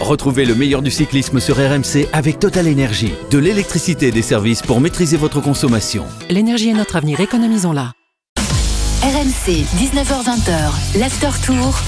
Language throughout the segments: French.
Retrouvez le meilleur du cyclisme sur RMC avec Total Énergie. De l'électricité et des services pour maîtriser votre consommation. L'énergie est notre avenir, économisons-la. RMC, 19h20, l'after tour.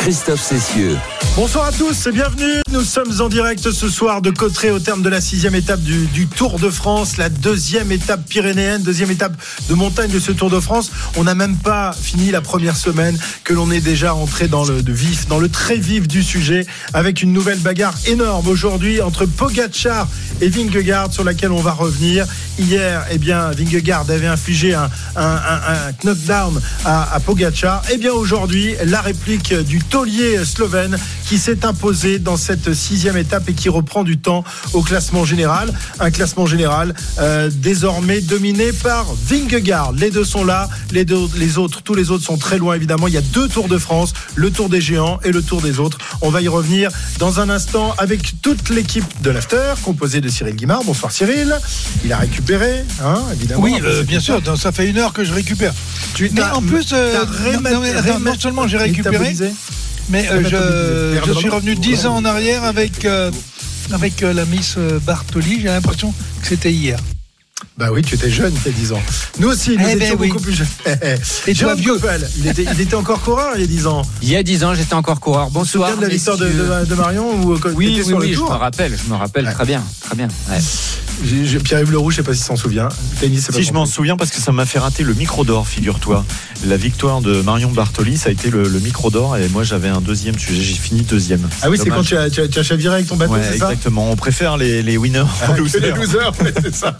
Christophe Cessieux. Bonsoir à tous et bienvenue. Nous sommes en direct ce soir de Cotteret au terme de la sixième étape du, Tour de France, la deuxième étape pyrénéenne, deuxième étape de montagne de ce Tour de France. On n'a même pas fini la première semaine que l'on est déjà entré dans le vif, dans le très vif du sujet, avec une nouvelle bagarre énorme aujourd'hui entre Pogacar et Vingegaard sur laquelle on va revenir. Hier, eh bien, Vingegaard avait infligé un, un, un, un knockdown à, à Pogacar. Eh bien, aujourd'hui, la réplique du taulier slovène qui s'est imposé dans cette sixième étape et qui reprend du temps au classement général. Un classement général euh, désormais dominé par Vingegaard. Les deux sont là, les, deux, les autres, tous les autres sont très loin évidemment. Il y a deux Tours de France, le Tour des géants et le Tour des autres. On va y revenir dans un instant avec toute l'équipe de l'After, composée de Cyril Guimard. Bonsoir Cyril. Il a récupéré, hein, évidemment. Oui, euh, bien sûr, ça fait une heure que je récupère. Tu, mais en plus, euh, non, non, non, non, seulement j'ai récupéré, mais euh, je, je, suis revenu 10 ans en arrière avec, euh, avec euh, la Miss Bartoli. J'ai l'impression que c'était hier. Bah oui, tu étais jeune, tu as 10 ans. Nous aussi, nous Eh ben étions oui. beaucoup plus jeunes. Et toi, Jérôme vieux Coppel, il était, il était encore coureur il y a 10 ans. Il y a 10 ans, j'étais encore coureur. Tu te Bonsoir. souviens de la victoire de, de- de Marion ou quand Oui, oui, sur oui, le je tour me rappelle, je me rappelle Ouais. très bien, très bien. ouais. Pierre-Yves Leroux, je sais pas s'il s'en souvient. Tennis, Si je m'en souviens parce que ça m'a fait rater le micro d'or, figure-toi. La victoire de Marion Bartoli, ça a été le, le micro d'or et moi j'avais un deuxième sujet, j'ai fini deuxième. Ah oui, c'est quand tu as, tu, as, tu as chaviré avec ton bateau, Ouais, c'est ça exactement. On préfère les, les winners Ah, aux que losers. les losers, ouais, c'est ça.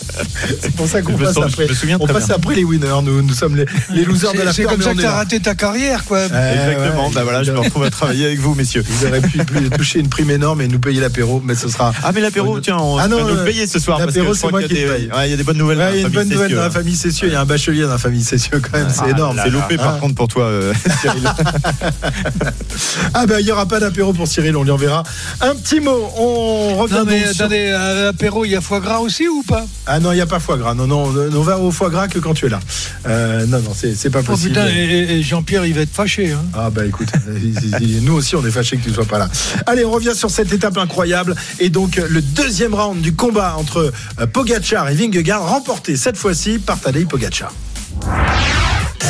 C'est pour ça qu'on passe sens- après. je me souviens On passe bien. après les winners, nous, nous sommes les, les losers de la C'est comme ça que tu as raté ta carrière, quoi. Exactement. ouais, bah voilà, je me retrouve à travailler avec vous, messieurs. Vous aurez pu toucher une prime énorme et nous payer l'apéro, mais ce sera. Ah mais l'apéro, tiens, on Ah non, va nous euh, le payer ce soir l'apéro, c'est moi qui le paye. il y a des bonnes nouvelles. Ouais, il y a une dans la bonne famille nouvelle dans la Cessieux. famille Cessieux. Il y a un bachelier dans la famille Cessieux, quand même. C'est Ah, énorme. C'est loupé par Ah. contre pour toi, euh, Cyril. Ah, ben, il n'y aura pas d'apéro pour Cyril, on lui enverra. Un petit mot. On revient Non, mais donc sur- attendez, à l'apéro, il y a foie gras aussi ou pas? Ah non, il n'y a pas foie gras. Non, non, on on va au foie gras que quand tu es là. Euh, non, non, c'est c'est pas Oh possible. putain, et, Jean-Pierre, il va être fâché. Hein. Ah bah écoute, nous aussi on est fâchés que tu sois pas là. Allez, on revient sur cette étape incroyable et donc euh, le deuxième round du combat entre euh, Pogacar et Vingegaard remporté cette fois-ci par Tadej Pogacar.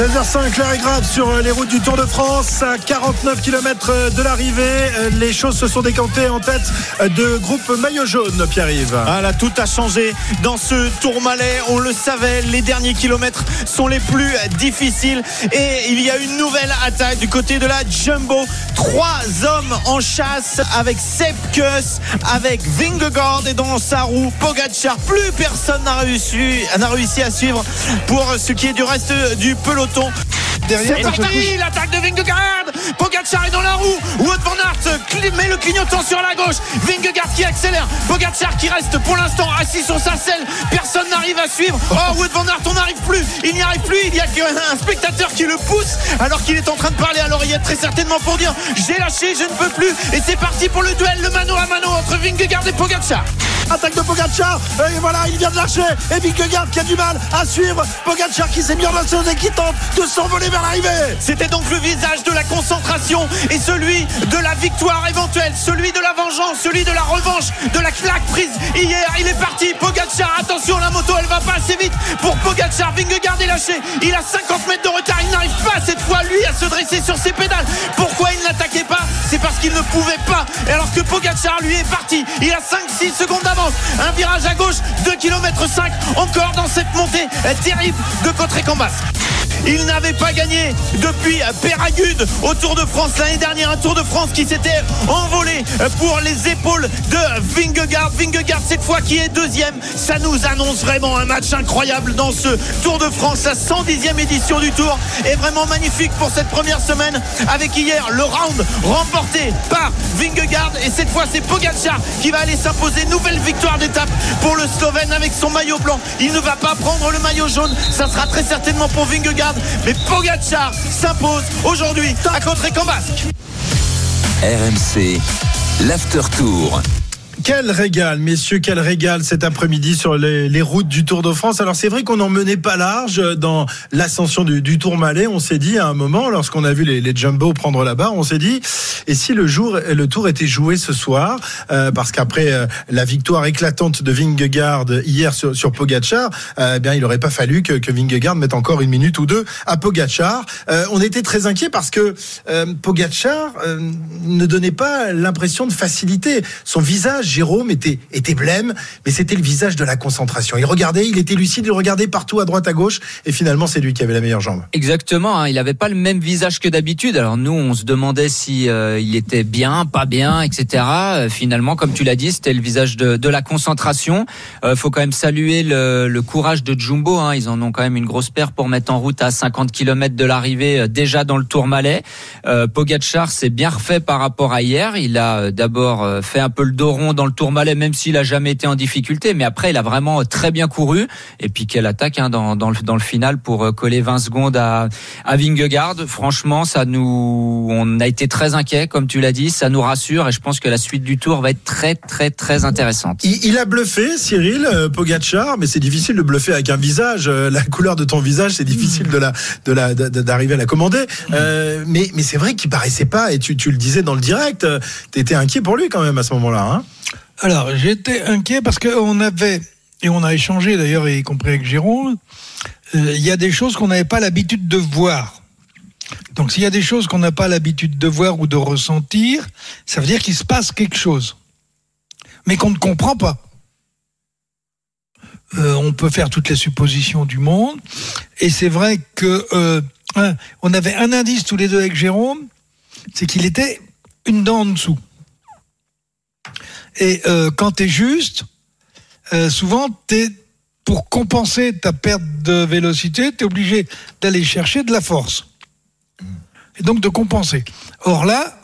16h05, l'heure est grave sur euh, les routes du Tour de France, à 49 km de l'arrivée. Euh, Les choses se sont décantées en tête euh, de groupe maillot jaune, Pierre-Yves. Ah là, tout a changé dans ce Tourmalet. On le savait, les derniers kilomètres sont les plus difficiles. Et il y a une nouvelle attaque du côté de la Jumbo. Trois hommes en chasse avec Sepp Kuss, avec Vingegaard et dans sa roue Pogacar. Plus personne n'a réussi à suivre pour ce qui est du reste du peloton. Derrière, C'est parti, l'attaque de Vingegaard. Pogacar est dans la roue. Wout van Aert met le clignotant sur la gauche. Vingegaard qui accélère. Pogacar qui reste pour l'instant assis sur sa selle. Personne n'arrive à suivre. Oh Wout van Aert on n'arrive plus. Il n'y arrive plus. Il y a qu'un spectateur qui le pousse Alors qu'il est en train de parler à l'oreillette très certainement pour dire J'ai lâché, je ne peux plus. Et c'est parti pour le duel, le mano à mano entre Vingegaard et Pogacar Attaque de Pogacar, et voilà, il vient de lâcher. Et Vingegaard qui a du mal à suivre. Pogacar qui s'est mis en action et qui tente de s'envoler vers l'arrivée. C'était donc le visage de la concentration et celui de la victoire éventuelle, celui de la vengeance, celui de la revanche, de la claque prise hier. Il est parti, Pogacar, attention, la moto elle va pas assez vite pour Pogacar. Vingegaard est lâché, il a 50 mètres de retard, il n'arrive pas cette fois lui à se dresser sur ses pédales. Pourquoi il n'attaquait qu'il ne pouvait pas. Et alors que Pogacar lui est parti, il a 5-6 secondes d'avance. Un virage à gauche, 2 km 5 encore dans cette montée terrible de Cotré-Cambas. Il n'avait pas gagné depuis Péragude au Tour de France l'année dernière, un Tour de France qui s'était envolé pour les épaules de Vingegaard. Vingegaard cette fois qui est deuxième, ça nous annonce vraiment un match incroyable dans ce Tour de France, la 110e édition du Tour est vraiment magnifique pour cette première semaine avec hier le round remporté par Vingegaard et cette fois c'est Pogacar qui va aller s'imposer nouvelle victoire d'étape pour le Slovène avec son maillot blanc. Il ne va pas prendre le maillot jaune, ça sera très certainement pour Vingegaard, mais Pogacar s'impose aujourd'hui à Cotré-Cambasque. RMC, l'after tour. Quel régal, messieurs, quel régal cet après-midi sur les, routes du Tour de France. Alors c'est vrai qu'on n'en menait pas large dans l'ascension du, Tour Malais. On s'est dit à un moment, lorsqu'on a vu les, les Jumbo prendre la barre, on s'est dit, et si le jour, le Tour était joué ce soir, euh, parce qu'après euh, la victoire éclatante de Vingegaard hier sur, sur Pogacar, euh, eh bien il n'aurait pas fallu que, que Vingegaard mette encore une minute ou deux à Pogacar. on était très inquiet parce que Pogacar ne donnait pas l'impression de facilité. Son visage Jérôme était, blême, mais c'était le visage de la concentration. Il regardait, il était lucide, il regardait partout à droite, à gauche, et finalement, c'est lui qui avait la meilleure jambe. Exactement, hein, il n'avait pas le même visage que d'habitude. Alors nous, on se demandait si euh, il était bien, pas bien, etc. Euh, finalement, comme tu l'as dit, c'était le visage de, la concentration. Euh, faut quand même saluer le, courage de Jumbo. Hein. Ils en ont quand même une grosse paire pour mettre en route à 50 km de l'arrivée, déjà dans le Tour Malais. Euh, Pogacar s'est bien refait par rapport à hier. Il a d'abord fait un peu le dos rond dans le Tourmalet, même s'il a jamais été en difficulté. Mais après, il a vraiment très bien couru. Et puis quelle attaque hein, dans, dans, le, dans le final pour euh, coller 20 secondes à, à Vingegaard. Franchement, ça nous, on a été très inquiets, comme tu l'as dit. Ça nous rassure et je pense que la suite du Tour va être très très très intéressante. Il, a bluffé, Cyril euh, Pogacar, mais c'est difficile de bluffer avec un visage. Euh, la couleur de ton visage, c'est difficile de la de la d'arriver à la commander. mais mais c'est vrai qu'il paraissait pas. Et tu, tu le disais dans le direct, tu étais inquiet pour lui quand même à ce moment-là. Hein alors, j'étais inquiet parce qu'on avait, et on a échangé d'ailleurs, y compris avec Jérôme, euh, il y a des choses qu'on n'avait pas l'habitude de voir. Donc, s'il y a des choses qu'on n'a pas l'habitude de voir ou de ressentir, ça veut dire qu'il se passe quelque chose, mais qu'on ne comprend pas. Euh, on peut faire toutes les suppositions du monde, et c'est vrai que euh, on avait un indice tous les deux avec Jérôme, c'est qu'il était une dent en dessous. Et euh, quand tu es juste, euh, souvent, es, pour compenser ta perte de vélocité, tu es obligé d'aller chercher de la force. Et donc de compenser. Or là,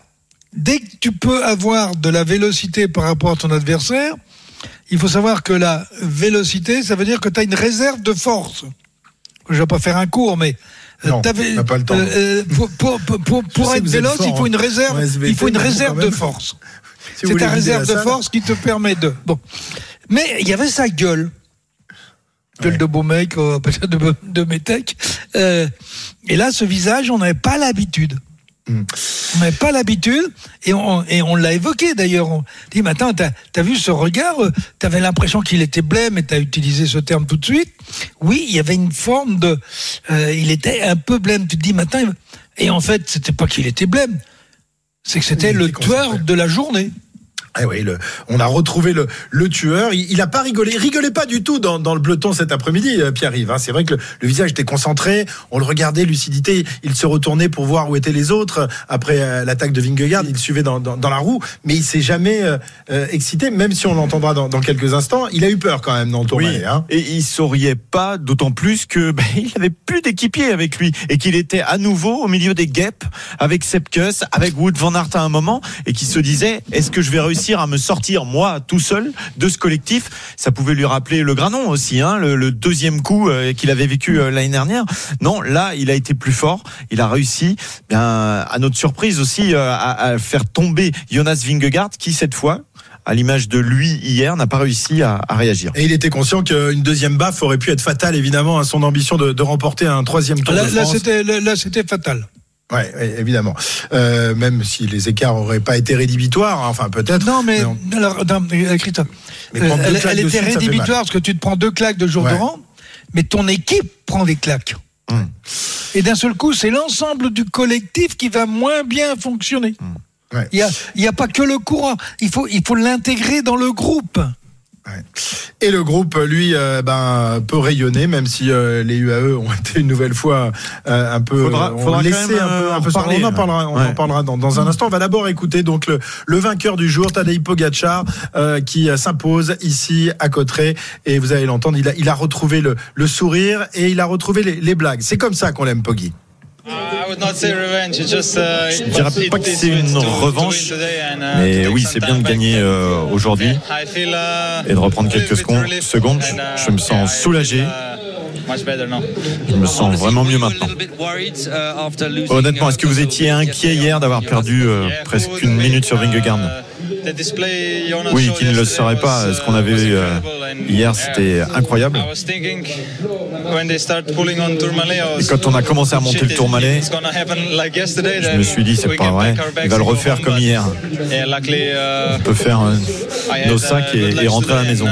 dès que tu peux avoir de la vélocité par rapport à ton adversaire, il faut savoir que la vélocité, ça veut dire que tu as une réserve de force. Je ne vais pas faire un cours, mais euh, non, pas le temps. Euh, pour, pour, pour, pour être véloce, il faut une réserve, il faut une réserve de force c'est ta réserve de force qui te permet de. Bon. Mais il y avait sa gueule. Gueule de beau mec, euh, peut-être de, de métèque. Euh, et là, ce visage, on n'avait pas l'habitude. Hmm. On n'avait pas l'habitude, et on, et on l'a évoqué d'ailleurs. On dit, mais attends, t'as as vu ce regard euh, T'avais l'impression qu'il était blême, et t'as utilisé ce terme tout de suite. Oui, il y avait une forme de. Euh, il était un peu blême. Tu te dis, maintenant, et en fait, c'était pas qu'il était blême, c'est que c'était le tueur de la journée. Eh oui, le, on a retrouvé le, le tueur. Il, n'a pas rigolé, il rigolait pas du tout dans, dans le peloton cet après-midi, euh, Pierre-Yves. Hein. C'est vrai que le, visage était concentré, on le regardait, lucidité. Il se retournait pour voir où étaient les autres. Après euh, l'attaque de Vingegaard, il suivait dans, dans, dans, la roue, mais il s'est jamais euh, excité, même si on l'entendra dans, dans, quelques instants. Il a eu peur quand même dans le tour. Oui, hein. Et il souriait pas, d'autant plus que ben, il avait plus d'équipier avec lui et qu'il était à nouveau au milieu des guêpes avec Sepkus, avec Wood van Aert à un moment, et qui se disait est-ce que je vais réussir à me sortir moi tout seul de ce collectif. Ça pouvait lui rappeler le Granon aussi, hein, le, deuxième coup euh, qu'il avait vécu euh, l'année dernière. Non, là, il a été plus fort. Il a réussi, bien à notre surprise aussi, euh, à, faire tomber Jonas Vingegaard, qui cette fois, à l'image de lui hier, n'a pas réussi à, réagir. Et il était conscient qu'une deuxième baffe aurait pu être fatale, évidemment, à son ambition de, remporter un troisième tour là, de France. Là, c'était fatal. Oui, évidemment. Euh, même si les écarts n'auraient pas été rédhibitoires, hein, enfin peut-être. Non, mais, alors, euh, Christophe, euh, elle, était rédhibitoire parce que tu te prends deux claques de jour de rang, mais ton équipe prend des claques. Hum. Et d'un seul coup, c'est l'ensemble du collectif qui va moins bien fonctionner. Hum. Il n'y a, a, pas que le courant, il faut, il faut l'intégrer dans le groupe. Et le groupe, lui, euh, ben, peut rayonner, même si euh, les UAE ont été une nouvelle fois euh, un peu faudra, faudra laissé un peu, un peu parler, On en parlera, on en parlera dans, dans, un instant. On va d'abord écouter donc le, le, vainqueur du jour, Tadej Pogacar, qui s'impose ici à Cotteret. Et vous allez l'entendre, il a, il a retrouvé le, le, sourire et il a retrouvé les, les blagues. C'est comme ça qu'on l'aime, Poggy. Uh, Je ne dirais pas que c'est une revanche, uh, mais oui, c'est bien de gagner euh, aujourd'hui uh, et de reprendre quelques secondes. Je me sens soulagé. Je me sens vraiment mieux maintenant. Honnêtement, est-ce que vous étiez inquiet hier d'avoir perdu euh, presque une minute sur Vingegaard Oui, qui ne le serait pas. Ce qu'on avait vu euh, hier, c'était incroyable. Et quand on a commencé à monter le Tourmalet, je me suis dit, c'est pas vrai. Il va le refaire comme hier. On peut faire nos sacs et, rentrer à la maison.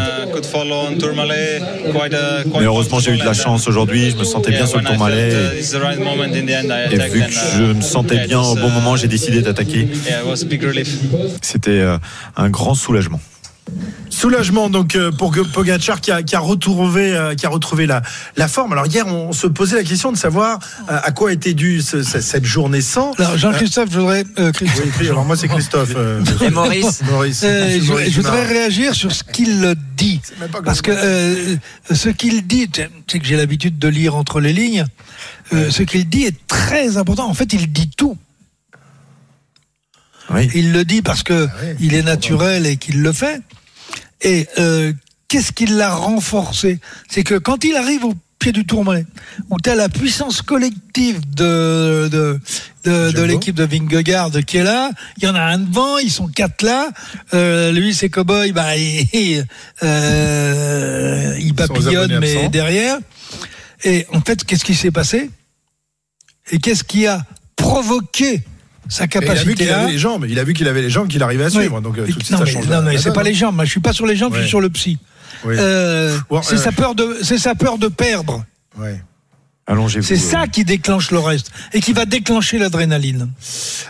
Mais heureusement, j'ai eu de la chance aujourd'hui. Je me sentais bien sur le Tourmalet. Et, et vu que je me sentais bien au bon moment, j'ai décidé d'attaquer. C'était euh, un grand soulagement. Soulagement donc euh, pour Pogacar qui a, qui a retrouvé euh, qui a retrouvé la, la forme. Alors hier on se posait la question de savoir à quoi était due cette journée sans. Alors Jean-Christophe, je voudrais oui, alors moi c'est Christophe et Maurice. Maurice. je, voudrais réagir sur ce qu'il dit parce que ce qu'il dit, c'est que j'ai l'habitude de lire entre les lignes. ce qu'il dit est très important. En fait, il dit tout. Il le dit parce que ah il est naturel et qu'il le fait. Et euh, qu'est-ce qui l'a renforcé? C'est que quand il arrive au pied du tourmalet, où tu as la puissance collective de, de, de, l'équipe de Vingegaard qui est là, il y en a un devant, ils sont quatre là, euh, lui c'est cowboy, bah, il, euh, il papillonne mais derrière. Et en fait, qu'est-ce qui s'est passé? Et qu'est-ce qui a provoqué sa capacité. il a vu qu'il avait les jambes. Il a vu qu'il avait les jambes, qu'il arrivait à suivre. Donc euh, tout non, mais, non, mais c'est pas les jambes. Moi, je suis pas sur les jambes, je suis sur le psy. Euh, c'est sa peur de, c'est sa peur de perdre. Ouais. C'est ça euh. qui déclenche le reste et qui va déclencher l'adrénaline.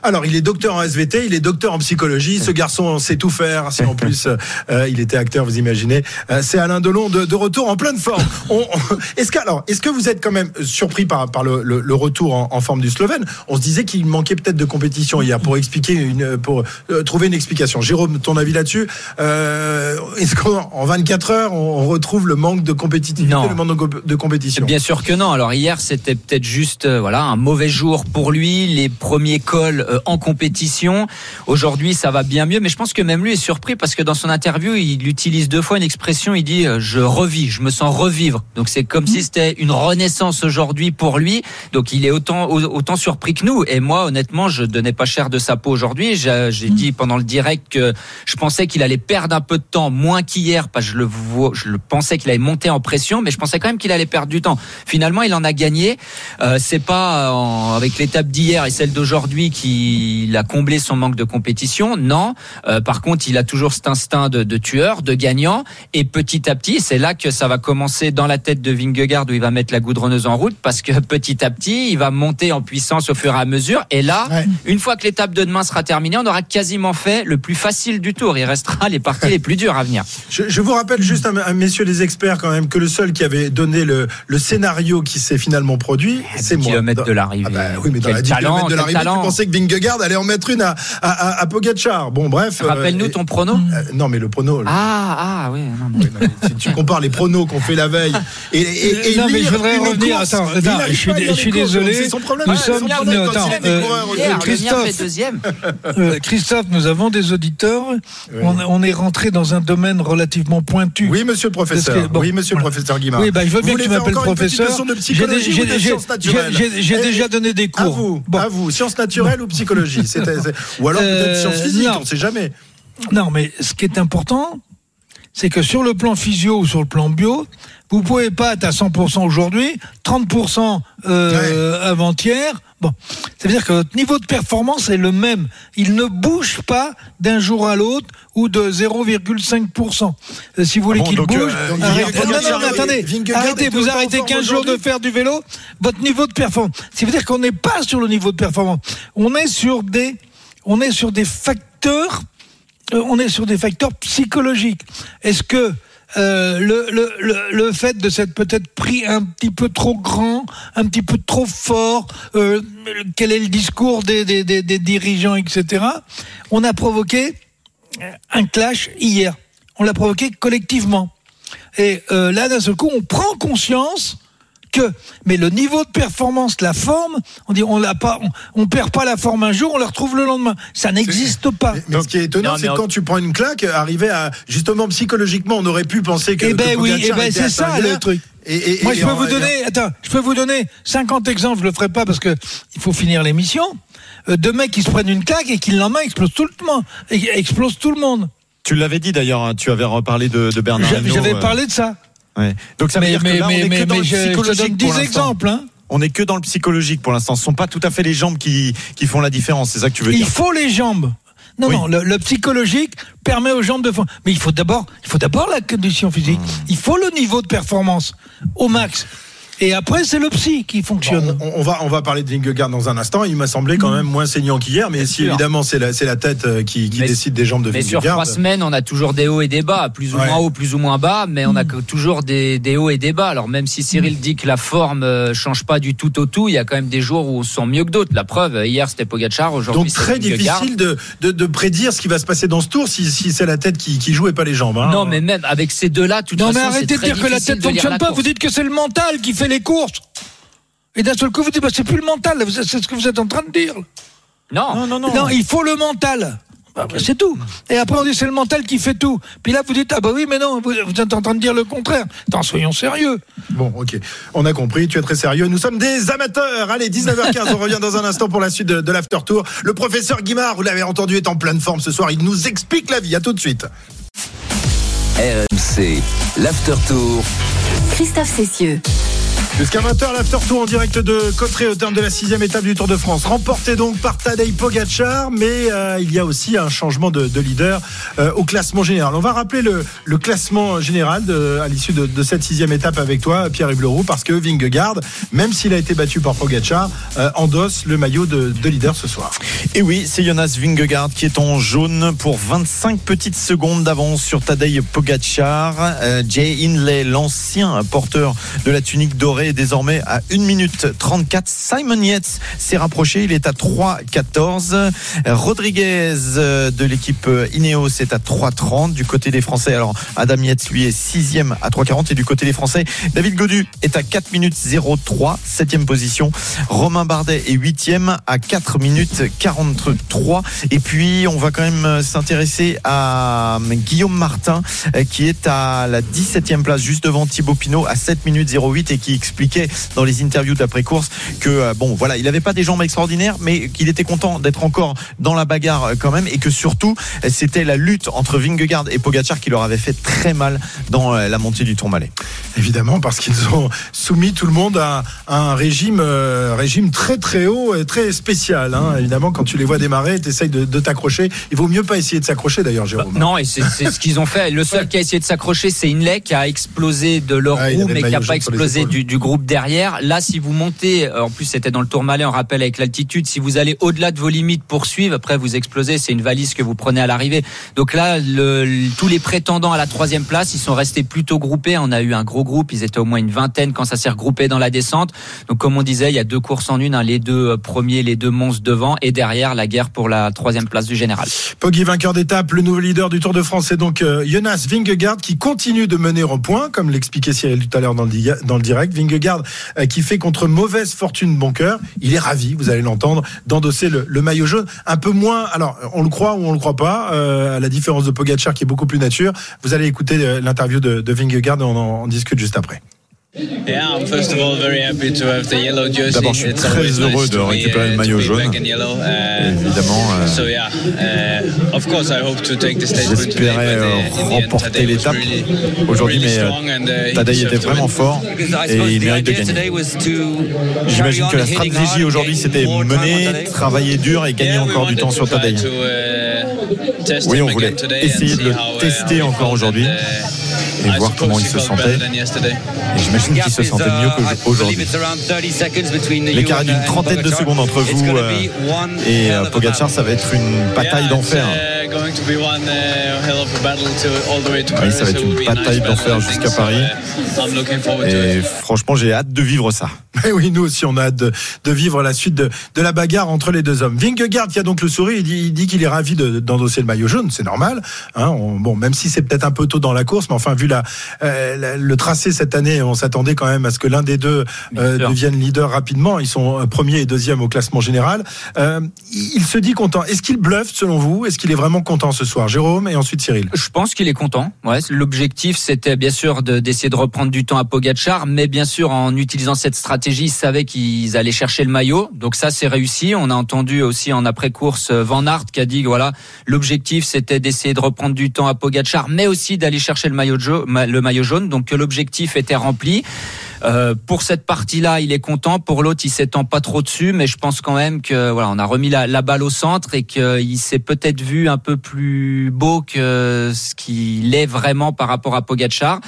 Alors, il est docteur en SVT, il est docteur en psychologie. Ce garçon sait tout faire. Si en plus euh, il était acteur, vous imaginez. Euh, c'est Alain Delon de, de, retour en pleine forme. est-ce que alors, est-ce que vous êtes quand même surpris par, par le, le, retour en, en, forme du Slovène? On se disait qu'il manquait peut-être de compétition hier pour expliquer une, pour trouver une explication. Jérôme, ton avis là-dessus? Est-ce qu'en 24 heures on retrouve le manque de compétitivité, le manque de compétition? Bien sûr que non. Alors hier, c'était peut-être juste euh, voilà un mauvais jour pour lui, les premiers cols euh, en compétition. Aujourd'hui, ça va bien mieux, mais je pense que même lui est surpris parce que dans son interview, il utilise deux fois une expression. Il dit euh, je revis, je me sens revivre. Donc c'est comme si c'était une renaissance aujourd'hui pour lui. Donc il est autant autant surpris que nous. Et moi, honnêtement, je donnais pas cher de sa peau aujourd'hui. J'ai dit pendant le direct que je pensais qu'il allait perdre un peu de temps, moins qu'hier, parce que je le vois, je le pensais qu'il allait monter en pression, mais je pensais quand même qu'il allait perdre du temps. Finalement, il en a gagné. Euh, c'est pas avec l'étape d'hier et celle d'aujourd'hui qu'il a comblé son manque de compétition. Non. Euh, par contre, il a toujours cet instinct de, de, tueur, de gagnant. Et petit à petit, c'est là que ça va commencer dans la tête de Vingegaard où il va mettre la goudronneuse en route parce que petit à petit, il va monter en puissance au fur et à mesure. Et là, une fois que l'étape de demain sera terminée, on aura quasiment fait le plus facile du tour. Il restera les parties les plus dures à venir. Je, je vous rappelle juste à, messieurs les experts quand même que le seul qui avait donné le, le scénario qui s'est finalement produit, c'est moi. Kilomètres de l'arrivée. Ah bah oui, mais dans la 10 talent, de l'arrivée, tu pensais que Vingegaard allait en mettre une à, à, à Pogacar. Bon, bref. Euh, Rappelle-nous ton prono. Euh, non, mais le prono. Ah, ah, oui. Non, oui si tu compares les pronos qu'on fait la veille et, et, et non, mais je voudrais revenir. attends, attends je, suis, je suis désolé. C'est son problème. Nous sommes. Attends, Christophe, Christophe, nous avons des auditeurs. On est rentré dans un domaine relativement pointu. Oui, monsieur le professeur. Oui, monsieur le professeur Guimard. Oui, bah, je veux bien que tu m'appelles professeur. J'ai déjà donné des cours. À vous, bon. à vous. sciences naturelles ou psychologie Ou alors peut-être euh, sciences physiques, on ne sait jamais. Non, mais ce qui est important, c'est que sur le plan physio ou sur le plan bio, vous pouvez pas être à 100% aujourd'hui, 30% euh, avant-hier. Bon, ça veut dire que votre niveau de performance est le même. Il ne bouge pas d'un jour à l'autre ou de 0,5%. Euh, si vous voulez ah qu'il bouge, euh, arrêtez, non, non, non, attendez, arrêtez, vous arrêtez 15 jours de faire du vélo, votre niveau de performance. Ça veut dire qu'on n'est pas sur le niveau de performance. On est sur des, on est sur des facteurs, on est sur des facteurs psychologiques. Est-ce que euh, le, le, le, fait de s'être peut-être pris un petit peu trop grand, un petit peu trop fort, euh, quel est le discours des, des, des, des, dirigeants, etc. On a provoqué un clash hier. On l'a provoqué collectivement. Et euh, là, d'un seul coup, on prend conscience que, mais le niveau de performance, la forme, on dit on l'a pas, on, perd pas la forme un jour, on la retrouve le lendemain. Ça n'existe pas. Mais, ce qui est étonnant, c'est quand tu prends une claque, arriver à justement psychologiquement, on aurait pu penser que. Eh ben oui, eh ben c'est ça le truc. Et, Moi, je peux vous donner, attends, je peux vous donner 50 exemples. Je le ferai pas parce que il faut finir l'émission. Euh, de mecs qui se prennent une claque et qui le lendemain explosent tout le monde, explosent tout le monde. Tu l'avais dit d'ailleurs. Hein, tu avais reparlé de, de Bernard. J'avais parlé de ça. Ouais. Donc ça veut dire que là, on est que dans le psychologique. Je, donne 10 exemples. Hein on n'est que dans le psychologique pour l'instant. Ce sont pas tout à fait les jambes qui, qui font la différence. C'est ça que tu veux dire Il faut les jambes. Non, non, le, psychologique permet aux jambes de faire. Mais il faut d'abord, il faut d'abord la condition physique. Hmm. Il faut le niveau de performance au max. Et après, c'est le psy qui fonctionne. on, va, on va parler de Vingegaard dans un instant. Il m'a semblé quand mm. même moins saignant qu'hier, mais si évidemment c'est la, c'est la tête euh, qui, décide des jambes de Vingegaard. Mais sur trois semaines, on a toujours des hauts et des bas, plus ou moins hauts, plus ou moins bas, mais on a mm. toujours des, des, hauts et des bas. Alors même si Cyril dit que la forme euh, change pas du tout au tout, il y a quand même des jours où on se sent mieux que d'autres. La preuve, hier c'était Pogacar, aujourd'hui Donc très difficile de, de, de, prédire ce qui va se passer dans ce tour si, si c'est la tête qui, qui joue et pas les jambes. Hein. Non, mais même avec ces deux-là, tout Non, mais arrêtez de dire que la tête fonctionne pas. Vous dites que c'est le mental qui fait les courses. Et d'un seul coup, vous dites, bah, c'est plus le mental, c'est ce que vous êtes en train de dire. Non, non, non. Non, il faut le mental. Bah, bah, c'est tout. Et après, on dit c'est le mental qui fait tout. Puis là, vous dites, ah bah oui, mais non, vous, êtes en train de dire le contraire. Attends, soyons sérieux. Bon, ok. On a compris, tu es très sérieux. Nous sommes des amateurs. Allez, 19h15, on revient dans un instant pour la suite de, de l'After Tour. Le professeur Guimard, vous l'avez entendu, est en pleine forme ce soir. Il nous explique la vie. À tout de suite. RMC, l'After Tour. Christophe Cessieux. Jusqu'à 20h, l'after tour en direct de Cotteret au terme de la sixième étape du Tour de France. Remporté donc par Tadej Pogacar, mais euh, il y a aussi un changement de, leader euh, au classement général. On va rappeler le, classement général à l'issue de, cette sixième étape avec toi, Pierre-Yves parce que Vingegaard, même s'il a été battu par Pogacar, euh, endosse le maillot de, leader ce soir. Et oui, c'est Jonas Vingegaard qui est en jaune pour 25 petites secondes d'avance sur Tadej Pogacar. Jay Inley, l'ancien porteur de la tunique dorée, désormais à 1 minute 34. Simon Yates s'est rapproché, il est à 3-14. Rodriguez euh, de l'équipe Ineos est à 3-30 du côté des Français. Alors Adam Yates lui est 6 à 3-40 et du côté des Français, David Godu est à 4 minutes 03, 7 position. Romain Bardet est 8 à 4 minutes 43. Et puis on va quand même s'intéresser à Guillaume Martin euh, qui est à la 17e place juste devant Thibaut Pinot à 7 minutes 08 et qui expliquait dans les interviews d'après-course que euh, bon voilà, il n'avait pas des jambes extraordinaires, mais qu'il était content d'être encore dans la bagarre euh, quand même, et que surtout c'était la lutte entre Vingegaard et Pogacar qui leur avait fait très mal dans euh, la montée du Tourmalet. Évidemment, parce qu'ils ont soumis tout le monde à, un régime, régime très très haut et très spécial. Hein. Évidemment, quand tu les vois démarrer, tu essayes de, t'accrocher. Il vaut mieux pas essayer de s'accrocher d'ailleurs, Jérôme. Bah, non, et c'est ce qu'ils ont fait. Le seul qui a essayé de s'accrocher, c'est Inley qui a explosé de leur roue, mais qui n'a pas explosé du, du groupe derrière. Là, si vous montez, euh, en plus c'était dans le Tourmalet, en rappel avec l'altitude, si vous allez au-delà de vos limites pour suivre, après vous explosez, c'est une valise que vous prenez à l'arrivée. Donc là, tous les prétendants à la troisième place, ils sont restés plutôt groupés. On a eu un gros groupe, ils étaient au moins une vingtaine quand ça s'est regroupé dans la descente. Donc comme on disait, il y a deux courses en une, hein, les deux euh, premiers, les deux monstres devant, et derrière la guerre pour la troisième place du général. Poggi vainqueur d'étape, le nouveau leader du Tour de France, c'est donc euh, Jonas Vingegaard qui continue de mener au point, comme l'expliquait Cyril tout à l'heure dans le, direct. Euh, qui fait contre mauvaise fortune bon cœur. Il est ravi, vous allez l'entendre, d'endosser le, maillot jaune. Un peu moins, alors on le croit ou on le croit pas, euh, à la différence de Pogacar qui est beaucoup plus nature. Vous allez écouter euh, l'interview de, de Vingegaard on en discute juste après. D'abord, je suis très heureux de récupérer le maillot jaune. Uh, Évidemment, uh, j'espérais euh, remporter l'étape aujourd'hui, mais euh, Tadej était vraiment fort et il mérite de gagner. J'imagine que la stratégie aujourd'hui, c'était mener, travailler dur et gagner encore du temps sur Tadej. Uh, oui, on voulait essayer de le tester encore aujourd'hui et voir comment il se sentait. Et j'imagine qu'il se sentait mieux qu'aujourd'hui. L'écart est d'une trentaine de secondes entre vous euh, et euh, Pogacar, ça va être une bataille d'enfer. Oui, ça va être une bataille d'enfer jusqu'à Paris. Uh, et franchement, j'ai hâte de vivre ça. oui, nous aussi, on a hâte de, vivre la suite de, la bagarre entre les deux hommes. Vingegaard qui a donc le sourire, il dit qu'il est ravi d'endosser le maillot jaune, c'est normal. Hein, bon, même si c'est peut-être un peu tôt dans la course, mais enfin, vu euh, la, le tracé cette année, on s'attendait quand même à ce que l'un des deux euh, devienne leader rapidement. Ils sont premier et deuxième au classement général. Euh, il se dit content. Est-ce qu'il bluffe selon vous? Est-ce qu'il est vraiment content ce soir. Jérôme et ensuite Cyril. Je pense qu'il est content. Ouais, l'objectif c'était bien sûr d'essayer de, reprendre du temps à Pogachar, mais bien sûr en utilisant cette stratégie, ils savaient qu'ils allaient chercher le maillot. Donc ça c'est réussi. On a entendu aussi en après-course euh, Van Aert qui a dit voilà, l'objectif c'était d'essayer de reprendre du temps à Pogachar, mais aussi d'aller chercher le maillot le maillot jaune. Donc l'objectif était rempli. Euh, pour cette partie-là, il est content. Pour l'autre, il s'étend pas trop dessus, mais je pense quand même que voilà, on a remis la, la balle au centre et qu'il s'est peut-être vu un peu plus beau que ce qu'il est vraiment par rapport à Pogacar.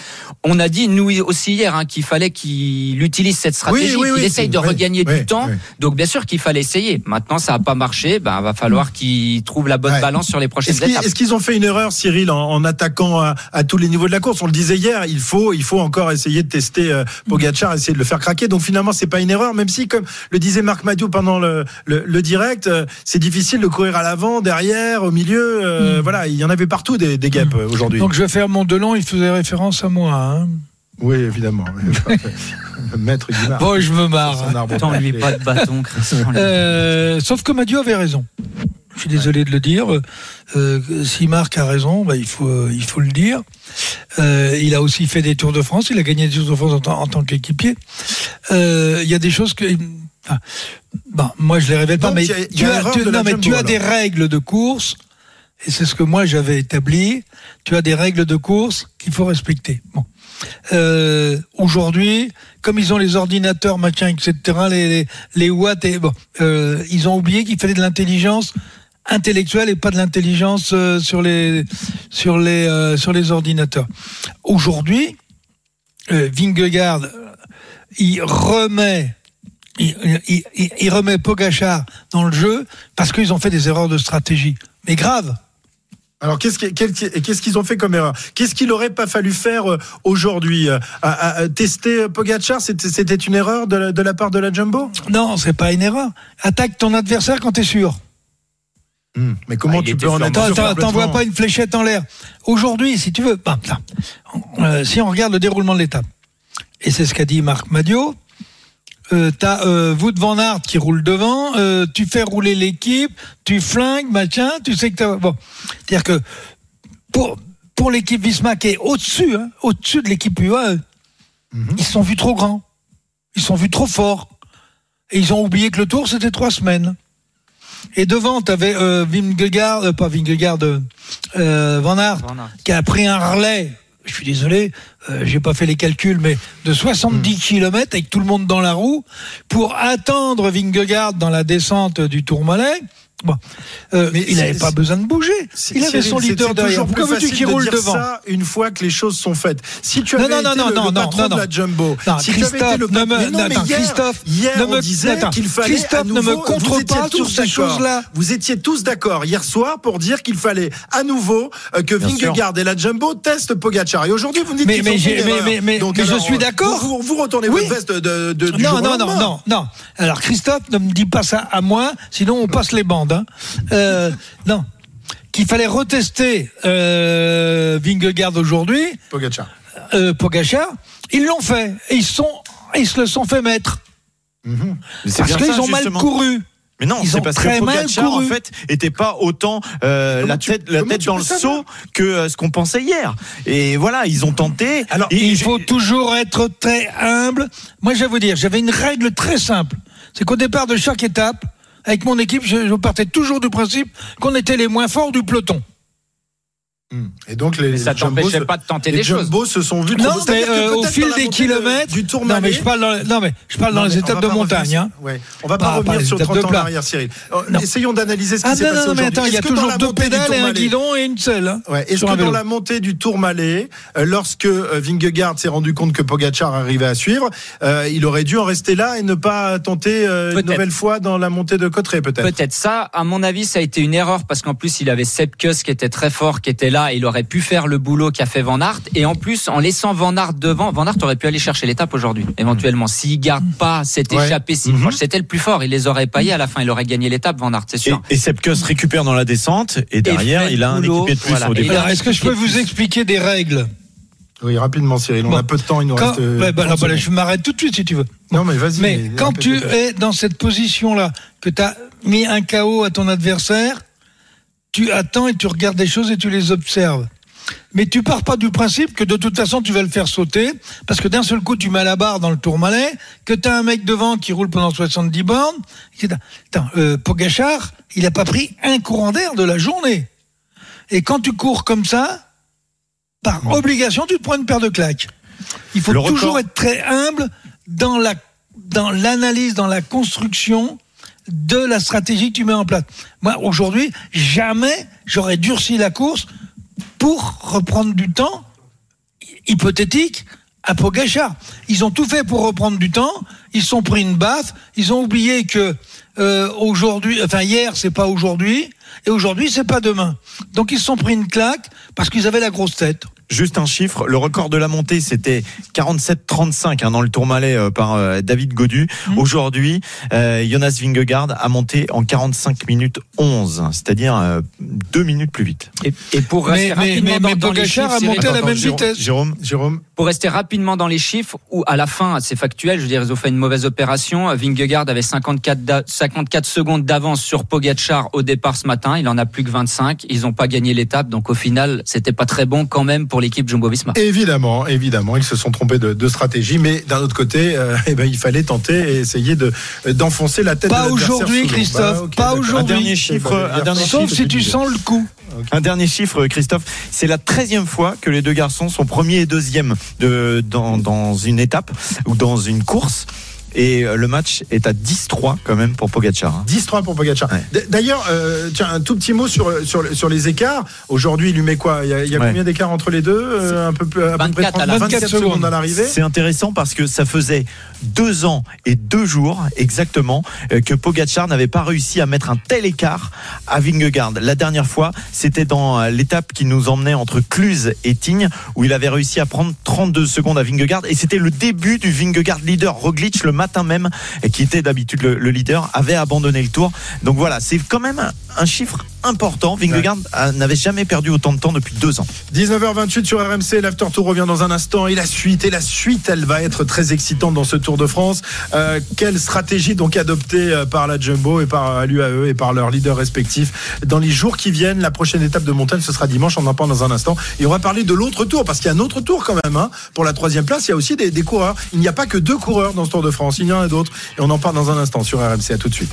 On a dit nous aussi hier hein, qu'il fallait qu'il utilise cette stratégie, qu'il essaye de regagner du temps. Donc bien sûr qu'il fallait essayer. Maintenant, ça a pas marché. Ben, va falloir qu'il trouve la bonne balance sur les prochaines étapes. Est-ce qu'ils ont fait une erreur, Cyril, en, en attaquant à, à, tous les niveaux de la course? On le disait hier, il faut, il faut encore essayer de tester euh, Pogacar, essayer de le faire craquer. Donc finalement, c'est pas une erreur, même si, comme le disait Marc Madiou pendant le, le, direct, euh, c'est difficile de courir à l'avant, derrière, au milieu. Euh, hmm. Voilà, il y en avait partout des, des gaps hmm. aujourd'hui. Donc je vais faire mon Delon, il faisait référence à moi. Hein. oui, évidemment. Maître Guimard. Bon, je me marre. Tant lui pas de bâton, euh, sauf que Madiou avait raison. Je suis désolé de le dire. Euh, si Marc a raison, bah, il faut il faut le dire. Euh, il a aussi fait des Tours de France. Il a gagné des Tours de France en, tant qu'équipier. Euh, il y a des choses que ah, bon, moi je les révèle pas, mais, tu, as, mais tu as des règles de course et c'est ce que moi j'avais établi. Tu as des règles de course qu'il faut respecter. Bon. Euh, Aujourd'hui, comme ils ont les ordinateurs, machin, etc., les, les, les watts, et, bon, euh, ils ont oublié qu'il fallait de l'intelligence intellectuelle et pas de l'intelligence euh, sur les sur les euh, sur les ordinateurs. Aujourd'hui, euh, Vingegaard, il remet il, il, il, remet Pogachar dans le jeu parce qu'ils ont fait des erreurs de stratégie. Mais grave. Alors qu'est-ce qu'ils ont fait comme erreur? Qu'est-ce qu'il n'aurait pas fallu faire aujourd'hui à, Tester Pogacar, c'était une erreur de la, part de la Jumbo? Non, c'est pas une erreur. Attaque ton adversaire quand tu es sûr. Hmm. Mais comment ah, tu peux en être T'envoies pas une fléchette en l'air. Aujourd'hui, si tu veux, bah, euh, si on regarde le déroulement de l'étape, et c'est ce qu'a dit Marc Madio, euh, t'as euh, Wout van Aert qui roule devant, euh, tu fais rouler l'équipe, tu flingues, machin, tu sais que t'as... Bon, c'est-à-dire que pour, pour l'équipe Visma qui est au-dessus, hein, au-dessus de l'équipe UAE, mhm. ils sont vus trop grands, ils sont vus trop forts, et ils ont oublié que le tour c'était trois semaines. Et devant, t'avais euh, Vingegaard, euh, pas Vingegaard, euh, Van Aert, qui a pris un relais je suis désolé, euh, j'ai pas fait les calculs, mais de 70 hmm. km avec tout le monde dans la roue pour attendre Vingegaard dans la descente du Tourmalet. Bon, euh, mais il n'avait pas besoin de bouger. Il avait son leader derrière. Pourquoi veux-tu qu'il roule devant ça une fois que les choses sont faites Si tu avais non, non, été non, le, non, le patron de la Jumbo, si tu avais été le ne me, non, hier, Christophe, hier ne me, disait qu'il fallait Christophe, à nouveau, ne me contre pas sur ces choses-là. Vous étiez tous d'accord hier soir pour dire qu'il fallait à nouveau euh, que Vingegaard et la Jumbo testent Pogacar. Et aujourd'hui, vous me dites mais, mais, mais, mais, mais, je suis d'accord. Vous, retournez votre veste de, de, non, non, non, non, non. Alors Christophe, ne me dis pas ça à moi, sinon on passe les bandes. Euh, non. Qu'il fallait retester euh, Vingegaard aujourd'hui. Pogacar. Euh, Pogacar. Ils l'ont fait. Et ils, sont, ils se le sont fait mettre. Mhm. Parce qu'ils ont mal couru. Mais non, c'est parce que Pogacar en fait était pas autant euh, la tête la tête dans le seau que euh, ce qu'on pensait hier. Et voilà, ils ont tenté. Alors il faut toujours être très humble. Moi, je vais vous dire, j'avais une règle très simple. C'est qu'au départ de chaque étape, avec mon équipe, je, partais toujours du principe qu'on était les moins forts du peloton. Hmm. Et donc les, ça t'empêchait pas de tenter des choses. se sont vus. Non, mais euh, au fil des kilomètres du tour Non, mais je parle dans, non, mais je parle dans les étapes de montagne. Hein. Ouais. On va pas, revenir sur 30 ans en arrière, Cyril. Euh, essayons d'analyser ce qui ah, s'est passé aujourd'hui. Non, mais attends, il y a toujours deux pédales et un guidon et une selle. Hein, ouais. Est-ce que dans la montée du Tour Malais, euh, lorsque Vingegaard s'est rendu compte que Pogacar arrivait à suivre, il aurait dû en rester là et ne pas tenter une nouvelle fois dans la montée de Cotteret, peut-être. Peut-être ça. À mon avis, ça a été une erreur parce qu'en plus, il avait Sepkus qui était très fort, qui était là, et il aurait pu faire le boulot qu'a fait Van Aert et en plus en laissant Van Aert devant, Van Aert aurait pu aller chercher l'étape aujourd'hui éventuellement s'il garde pas cette échappée si mhm. c'était le plus fort, il les aurait paillé à la fin, il aurait gagné l'étape Van Aert, c'est sûr. Et, et Sepkus récupère dans la descente et derrière il a un équipier de plus au départ. Est-ce que je peux vous expliquer des règles? Oui, rapidement, Cyril. On a peu de temps, il nous reste. bah, bah, je m'arrête tout de suite si tu veux. Non, mais vas-y. Mais, quand tu es dans cette position-là, que tu as mis un KO à ton adversaire, tu attends et tu regardes des choses et tu les observes. Mais tu pars pas du principe que de toute façon tu vas le faire sauter, parce que d'un seul coup tu mets la barre dans le tourmalet, que tu as un mec devant qui roule pendant 70 bornes. Attends, euh, Pogachar, il a pas pris un courant d'air de la journée. Et quand tu cours comme ça, par obligation, tu te prends une paire de claques. Il faut toujours être très humble dans la dans l'analyse, dans la construction de la stratégie que tu mets en place. Moi, aujourd'hui, jamais j'aurais durci la course pour reprendre du temps hypothétique à Pogachar. Ils ont tout fait pour reprendre du temps. Ils sont pris une baffe. Ils ont oublié que euh, aujourd'hui, enfin hier, c'est pas aujourd'hui, et aujourd'hui, c'est pas demain. Donc ils se sont pris une claque parce qu'ils avaient la grosse tête. Juste un chiffre, le record de la montée c'était 47-35 hein, dans le Tourmalet euh, par euh, David Godu. Mmh. Aujourd'hui, euh, Jonas Vingegaard a monté en 45 minutes 11, c'est-à-dire deux minutes plus vite. Et, et pour rester mais, rapidement mais, dans, les chiffres, a monté à la même vitesse. Jérôme, Jérôme. Pour rester rapidement dans les chiffres, où à la fin, c'est factuel, je veux dire, ils ont fait une mauvaise opération. Vingegaard avait 54, 54 secondes d'avance sur Pogacar au départ ce matin. Il en a plus que 25. Ils n'ont pas gagné l'étape, donc au final, c'était pas très bon quand même pour l'équipe Jumbo-Visma. Évidemment, évidemment, ils se sont trompés de, stratégie, mais d'un autre côté, euh, eh ben, il fallait tenter et essayer de d'enfoncer la tête. Pas aujourd'hui, Christophe. Bah, pas aujourd'hui. Un dernier chiffre. Un dernier Sauf si tu sens le coup. Un dernier chiffre, Christophe. C'est la treizième fois que les deux garçons sont premiers et deuxième de, dans, dans une étape ou dans une course. Et euh, le match est à 10-3 quand même pour Pogacar. 10-3 hein. pour Pogacar. D'ailleurs, euh, tiens, un tout petit mot sur, sur, sur les écarts. Aujourd'hui, il lui met quoi? Il y a, combien d'écarts entre les deux euh, Un peu plus, à 24, peu près 24 secondes à l'arrivée? C'est intéressant parce que ça faisait deux ans et deux jours exactement que Pogacar n'avait pas réussi à mettre un tel écart à Vingegaard. La dernière fois, c'était dans l'étape qui nous emmenait entre Cluse et Tignes où il avait réussi à prendre 32 secondes à Vingegaard et c'était le début du Vingegaard leader. Roglic le matin même, qui était d'habitude le, leader, avait abandonné le tour. Donc voilà, c'est quand même un, chiffre important. Vingegaard n'avait jamais perdu autant de temps depuis deux ans. 19h28 sur RMC, l'After Tour revient dans un instant. Et la suite, et la suite, elle va être très excitante dans ce Tour de France. Euh, quelle stratégie donc adoptée euh, par la Jumbo et par l'UAE et par leurs leaders respectifs dans les jours qui viennent? La prochaine étape de montagne, ce sera dimanche. On en parle dans un instant. Et on va parler de l'autre tour parce qu'il y a un autre tour quand même. Hein. Pour la troisième place, il y a aussi des, des coureurs. Il n'y a pas que deux coureurs dans ce Tour de France. Il y en a d'autres. Et on en parle dans un instant sur RMC. À tout de suite.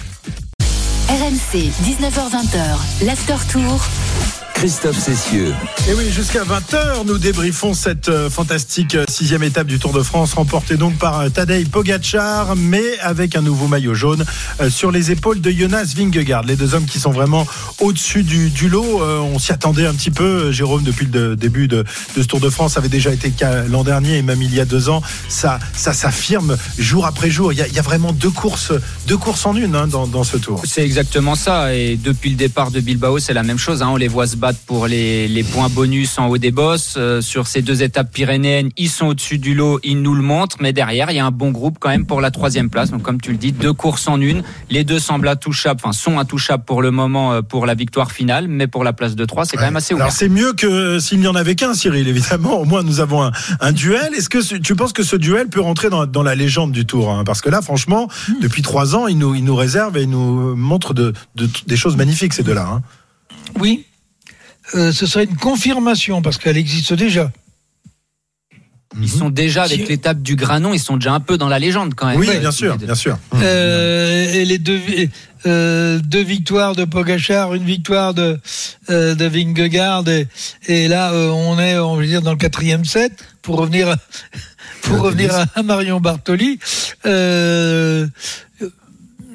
RMC, 19h20, l'After Tour. Christophe Cessieux. Et oui, jusqu'à 20h, nous débriefons cette euh, fantastique euh, sixième étape du Tour de France, remportée donc par euh, Tadej Pogacar, mais avec un nouveau maillot jaune sur les épaules de Jonas Vingegaard. Les deux hommes qui sont vraiment au-dessus du, du, lot. on s'y attendait un petit peu. Jérôme, depuis le début de, de ce Tour de France, avait déjà été l'an dernier et même il y a deux ans. Ça, ça s'affirme jour après jour. Il y, a, il y, a, vraiment deux courses, deux courses en une hein, dans, dans, ce Tour. C'est exactement ça. Et depuis le départ de Bilbao, c'est la même chose. Hein. On les voit se battre pour les, les points bonus en haut des bosses. Euh, sur ces deux étapes pyrénéennes, ils sont au-dessus du lot, ils nous le montrent. Mais derrière, il y a un bon groupe quand même pour la troisième place. Donc comme tu le dis, deux courses en une. Les deux semblent intouchables, enfin sont intouchables pour le moment euh, pour la victoire finale. Mais pour la place de 3, c'est quand même assez ouvert. Alors c'est mieux que s'il n'y en avait qu'un, Cyril, évidemment. Au moins, nous avons un, duel. Est-ce que tu penses que ce duel peut rentrer dans, dans la légende du Tour hein? Parce que là, franchement, depuis trois ans, ils nous, ils nous réservent et ils nous de, de, des choses magnifiques, ces deux-là. Hein. Oui, euh, ce serait une confirmation parce qu'elle existe déjà. Ils sont déjà avec l'étape du Granon, ils sont déjà un peu dans la légende quand même. Oui, bien sûr, bien sûr. Euh, et les deux, euh, deux victoires de Pogachar, une victoire de de Vingegaard, et, là on est, on veut dire, dans le quatrième set pour revenir pour revenir à Marion Bartoli.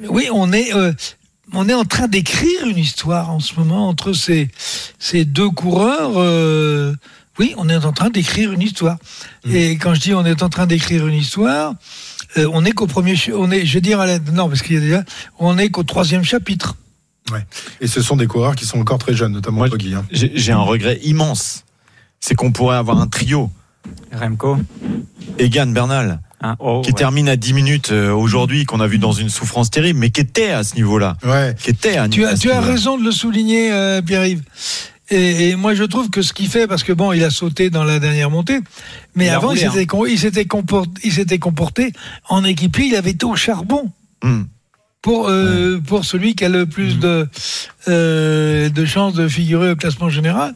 oui, on est on est en train d'écrire une histoire en ce moment entre ces, ces deux coureurs. Euh, oui, on est en train d'écrire une histoire. Mmh. Et quand je dis on est en train d'écrire une histoire, euh, on est qu'au premier, on est, je vais dire à la, non parce qu'il y a déjà, on est qu'au troisième chapitre. Ouais. Et ce sont des coureurs qui sont encore très jeunes, notamment Poggi. Hein. J'ai un regret immense, c'est qu'on pourrait avoir un trio. Remco. Egan Bernal. Hein, oh, qui termine à 10 minutes euh, aujourd'hui, qu'on a vu dans une souffrance terrible, mais qui était à ce niveau-là. Ouais. Qui était à, tu as, tu as raison de le souligner, euh, Pierre-Yves. Et, moi, je trouve que ce qu'il fait, parce que bon, il a sauté dans la dernière montée, mais avant, il s'était, hein. il s'était comporté, il s'était comporté en équipier, il avait été au charbon. Hmm. pour, euh, pour celui qui a le plus mm. de, euh, de chances de figurer au classement général.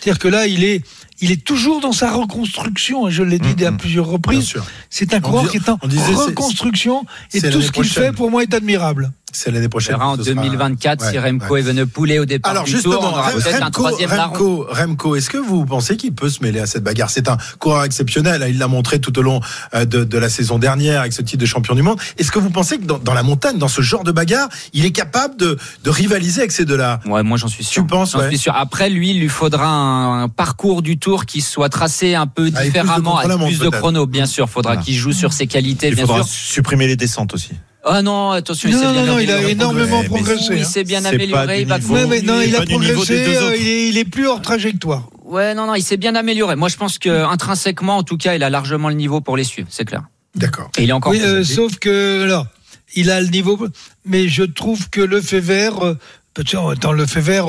C'est-à-dire que là, il est, il est toujours dans sa reconstruction. Je l'ai dit mm, à mm. plusieurs reprises. C'est un coureur qui est en reconstruction et tout ce qu'il fait pour moi est admirable. C'est l'année prochaine. en 2024 si Remco est venu pouler au départ. Alors justement, tour, on aura Remco, un troisième Remco, Remco est-ce que vous pensez qu'il peut se mêler à cette bagarre? C'est un coureur exceptionnel. Il l'a montré tout au long euh, de, de, la saison dernière avec ce titre de champion du monde. Est-ce que vous pensez que dans, dans, la montagne, dans ce genre de bagarre, il est capable de, de rivaliser avec ces deux-là? Ouais, moi j'en suis sûr. Tu penses J'en suis sûr. Après, lui, il lui faudra un, parcours du Tour qui soit tracé un peu différemment, avec plus de, chrono, bien sûr. Faudra qu'il joue sur ses qualités, il bien faudra sûr. supprimer les descentes aussi. Ah non, attention, il s'est bien non, il a énormément progressé. Il s'est bien amélioré. Il va mais, non, il a progressé. Euh, il, est, il est plus hors trajectoire. Ouais, non, non, il s'est bien amélioré. Moi, je pense que intrinsèquement, en tout cas, il a largement le niveau pour les suivre, c'est clair. D'accord. Et il est encore. Oui, euh, sauf que alors, il a le niveau, mais je trouve que le fait vert. Euh, dans le fait vert,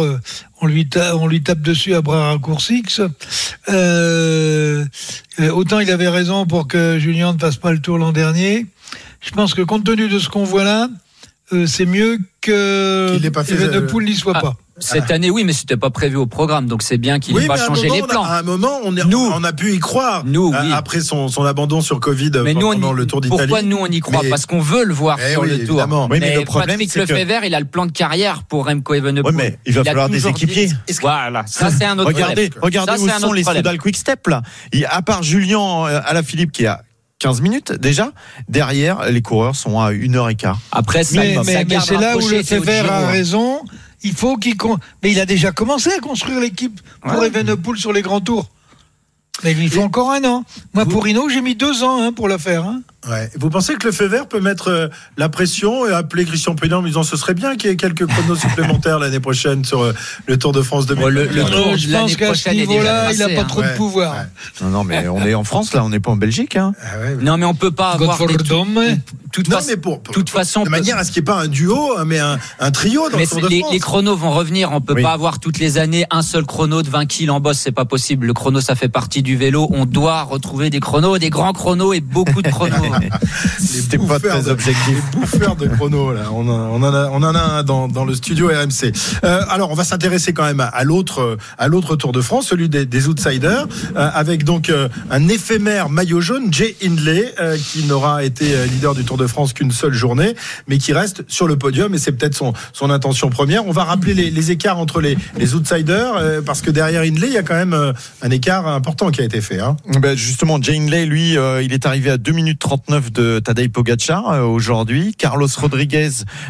on lui, tape, on lui tape dessus à bras raccourcis. Euh, autant il avait raison pour que Julien ne fasse pas le tour l'an dernier je pense que compte tenu de ce qu'on voit là, euh, c'est mieux que qu pas fait, Evenepoel n'y soit ah, pas. Cette année, oui, mais c'était pas prévu au programme, donc c'est bien qu'il n'ait pas changé les plans. à un moment, on, est, nous, on a pu y croire. Nous, oui. après son, son, abandon sur Covid mais pendant nous, le Tour d'Italie. Pourquoi nous on y croit? Parce qu'on veut le voir eh sur le Tour. Oui, mais, le problème, Patrick Lefebvre, il a le plan de carrière pour Remco Evenepoel. Oui, mais il va falloir des équipiers. Voilà, ça c'est un autre regardez, problème. Regardez où sont les Soudal Quick Step là. À part Julien euh, Alaphilippe qui a 15 minutes déjà. Derrière, les coureurs sont à une heure et quart. Après, ça, mais, c'est là où le Fever a raison. Il faut qu'il. Mais il a déjà commencé à construire l'équipe pour Evenepoel sur les grands tours. Mais il faut encore un an. Moi, pour Rino, j'ai mis deux ans hein, pour la faire. Hein. Ouais. Vous pensez que le feu vert peut mettre euh, la pression et appeler Christian Prudhomme en disant ce serait bien qu'il y ait quelques chronos supplémentaires l'année prochaine sur euh, le Tour de France 2020 le, le tour, Je pense qu'à ce niveau-là, il n'a pas trop de pouvoir. Non, non, mais on est en France là, on n'est pas en Belgique. Hein. Ah non, mais on peut pas avoir. Des toute, non, mais pour, toute façon, de manière à ce qu'il n'y ait pas un duo, mais un, un trio dans le Tour de les, France. Les chronos vont revenir. On peut pas avoir toutes les années un seul chrono de 20 kills en bosse. C'est pas possible. Le chrono, ça fait partie du vélo. On doit retrouver des chronos, des grands chronos et beaucoup de chronos. C'était pas très objectif. Les bouffeurs de chronos, là. On, en a, on en a un dans, dans le studio RMC. Euh, alors, on va s'intéresser quand même à l'autre, à l'autre Tour de France, celui des, des outsiders, euh, avec donc euh, un éphémère maillot jaune, Jay Hindley, euh, qui n'aura été leader du Tour de France qu'une seule journée, mais qui reste sur le podium, et c'est peut-être son, son intention première. On va rappeler les, les écarts entre les, les outsiders, euh, parce que derrière Hindley, il y a quand même un écart important qui a été fait. Hein. Ben justement, Jay Hindley, lui, il est arrivé à 2 minutes 39 de Tadej Pogacar euh, aujourd'hui, Carlos Rodriguez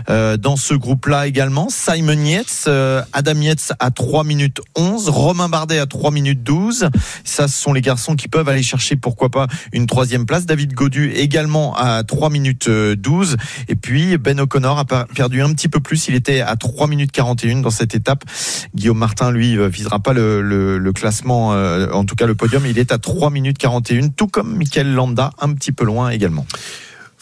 euh, dans ce groupe-là également, Simon Yates, euh, Adam Yates à 3 minutes 11, Romain Bardet à 3 minutes 12. Ça, ce sont les garçons qui peuvent aller chercher pourquoi pas une troisième place. David Godu également à 3 minutes 12. Et puis Ben O'Connor a perdu un petit peu plus. Il était à 3 minutes 41 dans cette étape. Guillaume Martin, lui, visera pas le classement, en tout cas le podium. Il est à 3 minutes 41, tout comme Michael Landa, un petit peu loin également.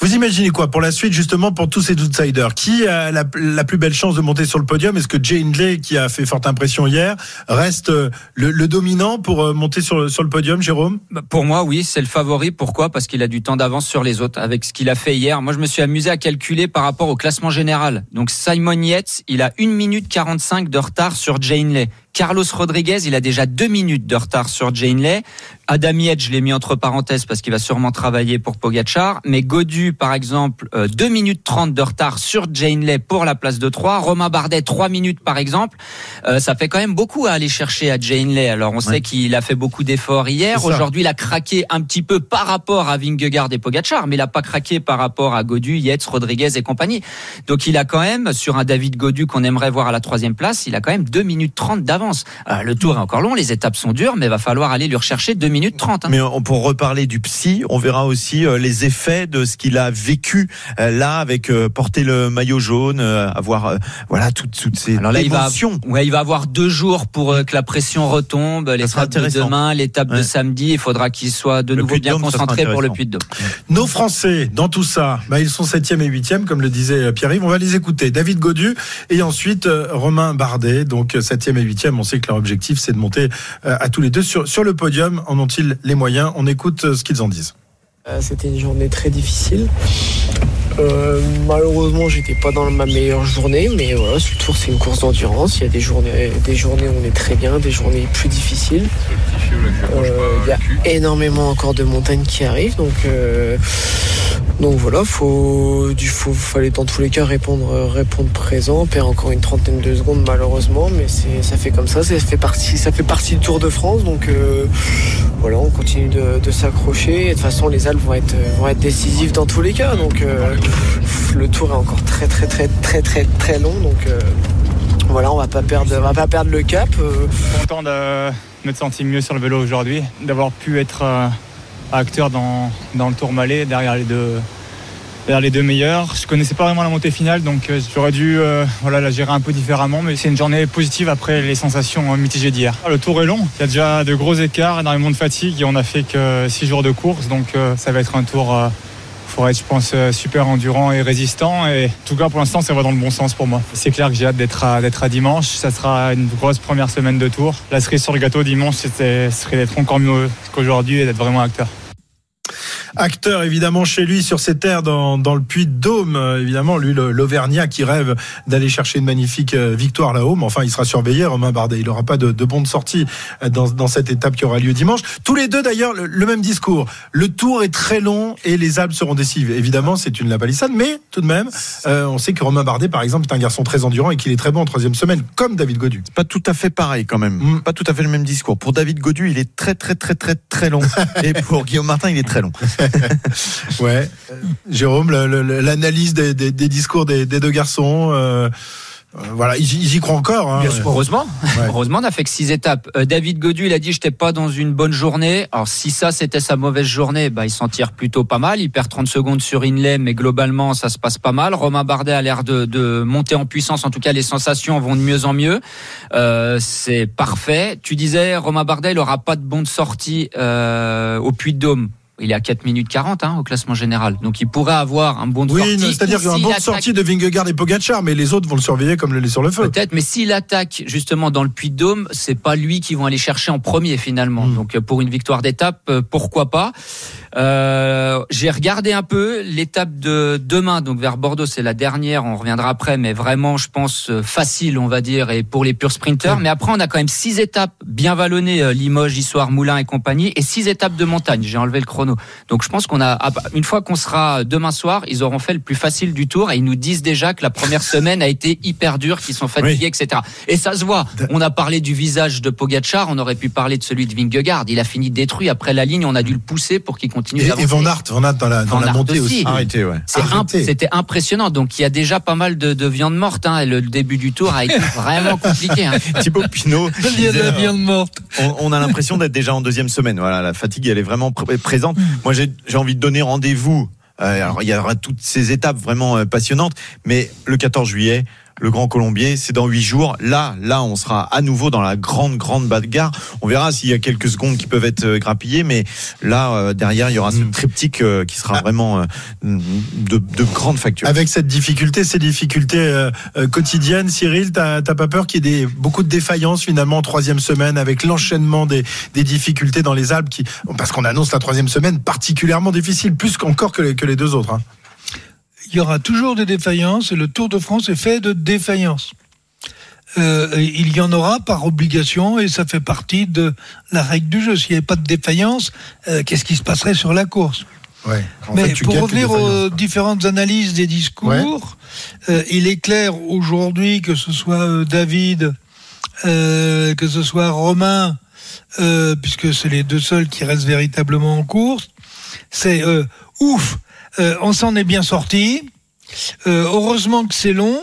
Vous imaginez quoi pour la suite, justement, pour tous ces outsiders? Qui a la, plus belle chance de monter sur le podium? Est-ce que Jay Hindley, qui a fait forte impression hier, reste euh, le, dominant pour euh, monter sur le, sur le podium, Jérôme? Bah, Pour moi, oui, c'est le favori. Pourquoi? Parce qu'il a du temps d'avance sur les autres avec ce qu'il a fait hier. Moi, je me suis amusé à calculer par rapport au classement général. Donc, Simon Yates, il a 1 minute 45 de retard sur Jay Hindley. Carlos Rodriguez, il a déjà deux minutes de retard sur Jane Lay. Adam Yates, je l'ai mis entre parenthèses parce qu'il va sûrement travailler pour Pogachar. Mais Godu, par exemple, 2 euh, minutes 30 de retard sur Jane Lay pour la place de 3. Romain Bardet, 3 minutes par exemple. Euh, ça fait quand même beaucoup à aller chercher à Jane Lay. Alors on sait qu'il a fait beaucoup d'efforts hier. Aujourd'hui, il a craqué un petit peu par rapport à Vingegaard et Pogachar, mais il n'a pas craqué par rapport à Godu, Yates, Rodriguez et compagnie. Donc il a quand même, sur un David Godu qu'on aimerait voir à la troisième place, il a quand même 2 minutes 30 d'avance. Euh, le tour est encore long, les étapes sont dures, mais il va falloir aller lui rechercher 2 minutes 30. Hein. Mais pour reparler du psy, on verra aussi euh, les effets de ce qu'il a vécu euh, là avec porter le maillot jaune, avoir voilà toutes, toutes ces Alors là, émotions. Il va, ouais, il va avoir deux jours pour que la pression retombe. L'étape de demain, l'étape de samedi, il faudra qu'il soit de nouveau bien concentré pour le Puy de Dôme. Nos Français, dans tout ça, bah, ils sont septième et huitième, comme le disait Pierre-Yves. On va les écouter. David Godu et ensuite Romain Bardet, donc septième et on sait que leur objectif, c'est de monter euh, à tous les deux sur, sur le podium. En ont-ils les moyens? On écoute euh, ce qu'ils en disent. Euh, c'était une journée très difficile. Euh, malheureusement, j'étais pas dans ma meilleure journée, mais voilà, ce tour c'est une course d'endurance. Il y a des journées, des journées où on est très bien, des journées plus difficiles. Euh, il y a énormément encore de montagnes qui arrivent, donc euh, donc voilà, faut, du faut, fallait dans tous les cas répondre, répondre présent. On perd encore une trentaine de secondes malheureusement, mais c'est, ça fait comme ça, ça fait partie, ça fait partie du Tour de France, donc voilà, on continue de, s'accrocher. de toute façon, les Alpes vont être, vont être décisives dans tous les cas, donc le tour est encore très très très très très très long donc euh, voilà on va pas perdre va pas perdre le cap. Euh. Content de me sentir mieux sur le vélo aujourd'hui, d'avoir pu être euh, acteur dans, le tour Malais derrière les deux derrière les deux meilleurs. Je connaissais pas vraiment la montée finale, donc j'aurais dû voilà, la gérer un peu différemment. Mais c'est une journée positive après les sensations mitigées d'hier. Le tour est long, il y a déjà de gros écarts, énormément de fatigue et on a fait que 6 jours de course, donc ça va être un tour faut être, je pense, euh, super endurant et résistant. Et en tout cas, pour l'instant, ça va dans le bon sens pour moi. C'est clair que j'ai hâte d'être à, dimanche. Ça sera une grosse première semaine de tour. La cerise sur le gâteau dimanche, ce serait d'être encore mieux qu'aujourd'hui et d'être vraiment acteur acteur évidemment chez lui sur ses terres dans, dans le Puy de Dôme. Évidemment, lui, l'Auvergnat qui rêve d'aller chercher une magnifique euh, victoire là-haut. Mais enfin, il sera surveillé, Romain Bardet. Il n'aura pas de, de bonne sortie euh, dans, dans cette étape qui aura lieu dimanche. Tous les deux, d'ailleurs, le, même discours. Le tour est très long et les Alpes seront décisives. Évidemment, c'est une la palissade, mais tout de même, euh, on sait que Romain Bardet, par exemple, est un garçon très endurant et qu'il est très bon en troisième semaine, comme David Godu. Pas tout à fait pareil quand même. Mm. Pas tout à fait le même discours. Pour David Godu, il est très très très très très long. et pour Guillaume Martin, il est très long. Ouais. Jérôme, l'analyse des, discours des, deux garçons. Euh, euh, voilà, ils, y croient encore. Hein. Heureusement, heureusement, on a fait que six étapes. Euh, David Godu, il a dit, j'étais pas dans une bonne journée. Alors si ça c'était sa mauvaise journée, bah il s'en tire plutôt pas mal. Il perd 30 secondes sur Inlay, mais globalement ça se passe pas mal. Romain Bardet a l'air de, de, monter en puissance. En tout cas, les sensations vont de mieux en mieux. Euh, c'est parfait. Tu disais, Romain Bardet, il aura pas de bonne sortie euh, au Puy de Dôme il est à 4 minutes 40 hein, au classement général. Donc il pourrait avoir un bon de oui, c'est-à-dire un bon de sortie de Vingegaard et Pogacar, mais les autres vont le surveiller comme le lait sur le feu. Peut-être, mais s'il attaque justement dans le Puy de Dôme, c'est pas lui qui vont aller chercher en premier finalement. Hmm. Donc pour une victoire d'étape, euh, pourquoi pas euh, J'ai regardé un peu l'étape de demain, donc vers Bordeaux, c'est la dernière. On reviendra après, mais vraiment, je pense euh, facile, on va dire, et pour les purs sprinters. Mais après, on a quand même six étapes bien vallonnées, Limoges, Issoire, Moulin et compagnie, et six étapes de montagne. J'ai enlevé le chrono. Donc je pense qu'on a, une fois qu'on sera demain soir, ils auront fait le plus facile du tour et ils nous disent déjà que la première semaine a été hyper dure, qu'ils sont fatigués, etc. Et ça se voit. On a parlé du visage de Pogachar, on aurait pu parler de celui de Vingegaard. Il a fini détruit après la ligne, on a dû le pousser pour qu'il continue d'avancer. Et Van Aert, Van Aert dans la, dans la montée aussi. Arrêté, ouais. C'était impressionnant. Donc il y a déjà pas mal de, viande morte. Hein. Le, début du tour a été vraiment compliqué. Hein. Thibaut Pinot. Il y a de la viande morte. On, a l'impression d'être déjà en deuxième semaine. Voilà, la fatigue, elle est vraiment présente. Moi, j'ai envie de donner rendez-vous. Euh, alors, il y aura toutes ces étapes vraiment euh, passionnantes, mais le 14 juillet, le Grand Colombier, c'est dans huit jours. Là, là, on sera à nouveau dans la grande, grande bagarre. On verra s'il y a quelques secondes qui peuvent être euh, grappillées, mais là, euh, derrière, il y aura ce mm. triptyque euh, qui sera vraiment de, de grande facture. Avec cette difficulté, ces difficultés quotidiennes, Cyril, t'as pas peur qu'il y ait des, beaucoup de défaillances finalement en troisième semaine avec l'enchaînement des, des, difficultés dans les Alpes, qui, parce qu'on annonce la troisième semaine particulièrement difficile, plus qu'encore que, les, que les deux autres. Hein il y aura toujours des défaillances et le Tour de France est fait de défaillances. Euh, il y en aura par obligation et ça fait partie de la règle du jeu. S'il n'y avait pas de défaillance, euh, qu'est-ce qui se passerait sur la course? Ouais. Mais pour revenir aux différentes analyses des discours, euh, il est clair aujourd'hui que ce soit David, que ce soit Romain, puisque c'est les deux seuls qui restent véritablement en course, c'est ouf euh, on s'en est bien sorti. Euh, heureusement que c'est long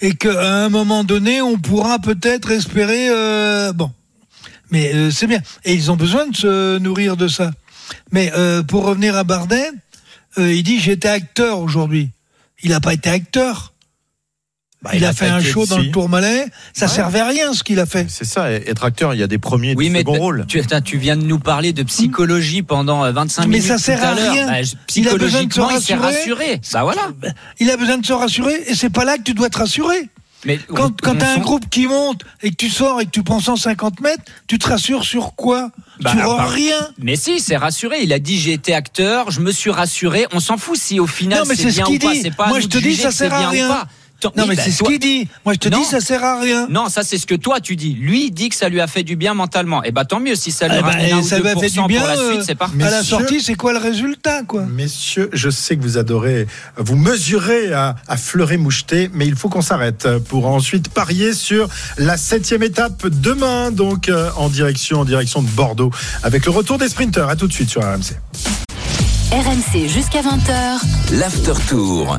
et qu'à un moment donné, on pourra peut-être espérer. Euh, bon, mais c'est bien. Et ils ont besoin de se nourrir de ça. Mais pour revenir à Bardet, il dit j'étais acteur aujourd'hui. Il n'a pas été acteur. Bah, il, a, fait un show dans le Tourmalet, ça servait à rien ce qu'il a fait. C'est ça, être acteur, il y a des premiers oui, mais rôles. Tu, tu, viens de nous parler de psychologie pendant 25 euh, minutes. Mais ça sert à, rien. Bah, psychologiquement, il, s'est rassuré. Bah voilà. Il a besoin de se rassurer et c'est pas là que tu dois te rassurer. Mais quand, quand tu as un groupe qui monte et que tu sors et que tu prends 150 mètres, tu te rassures sur quoi? Bah, tu rends rien. Mais si, c'est rassuré. Il a dit j'ai été acteur, je me suis rassuré. On s'en fout si au final c'est bien ou pas. C'est pas Moi je te dis ça sert à rien. Non, mais c'est ce qu'il dit. Moi, je te dis, ça sert à rien. Non, ça, c'est ce que toi, tu dis. Lui, il dit que ça lui a fait du bien mentalement. Et eh bah, tant mieux si ça lui eh ben, ça lui a fait du bien. la suite, c'est parti. À la sortie, c'est quoi le résultat, quoi? Messieurs, je sais que vous adorez, vous mesurez à, à fleurer moucheté, mais il faut qu'on s'arrête pour ensuite parier sur la septième étape demain, donc euh, en direction, en direction de Bordeaux, avec le retour des sprinters. À tout de suite sur RMC. RMC jusqu'à 20h. L'after tour.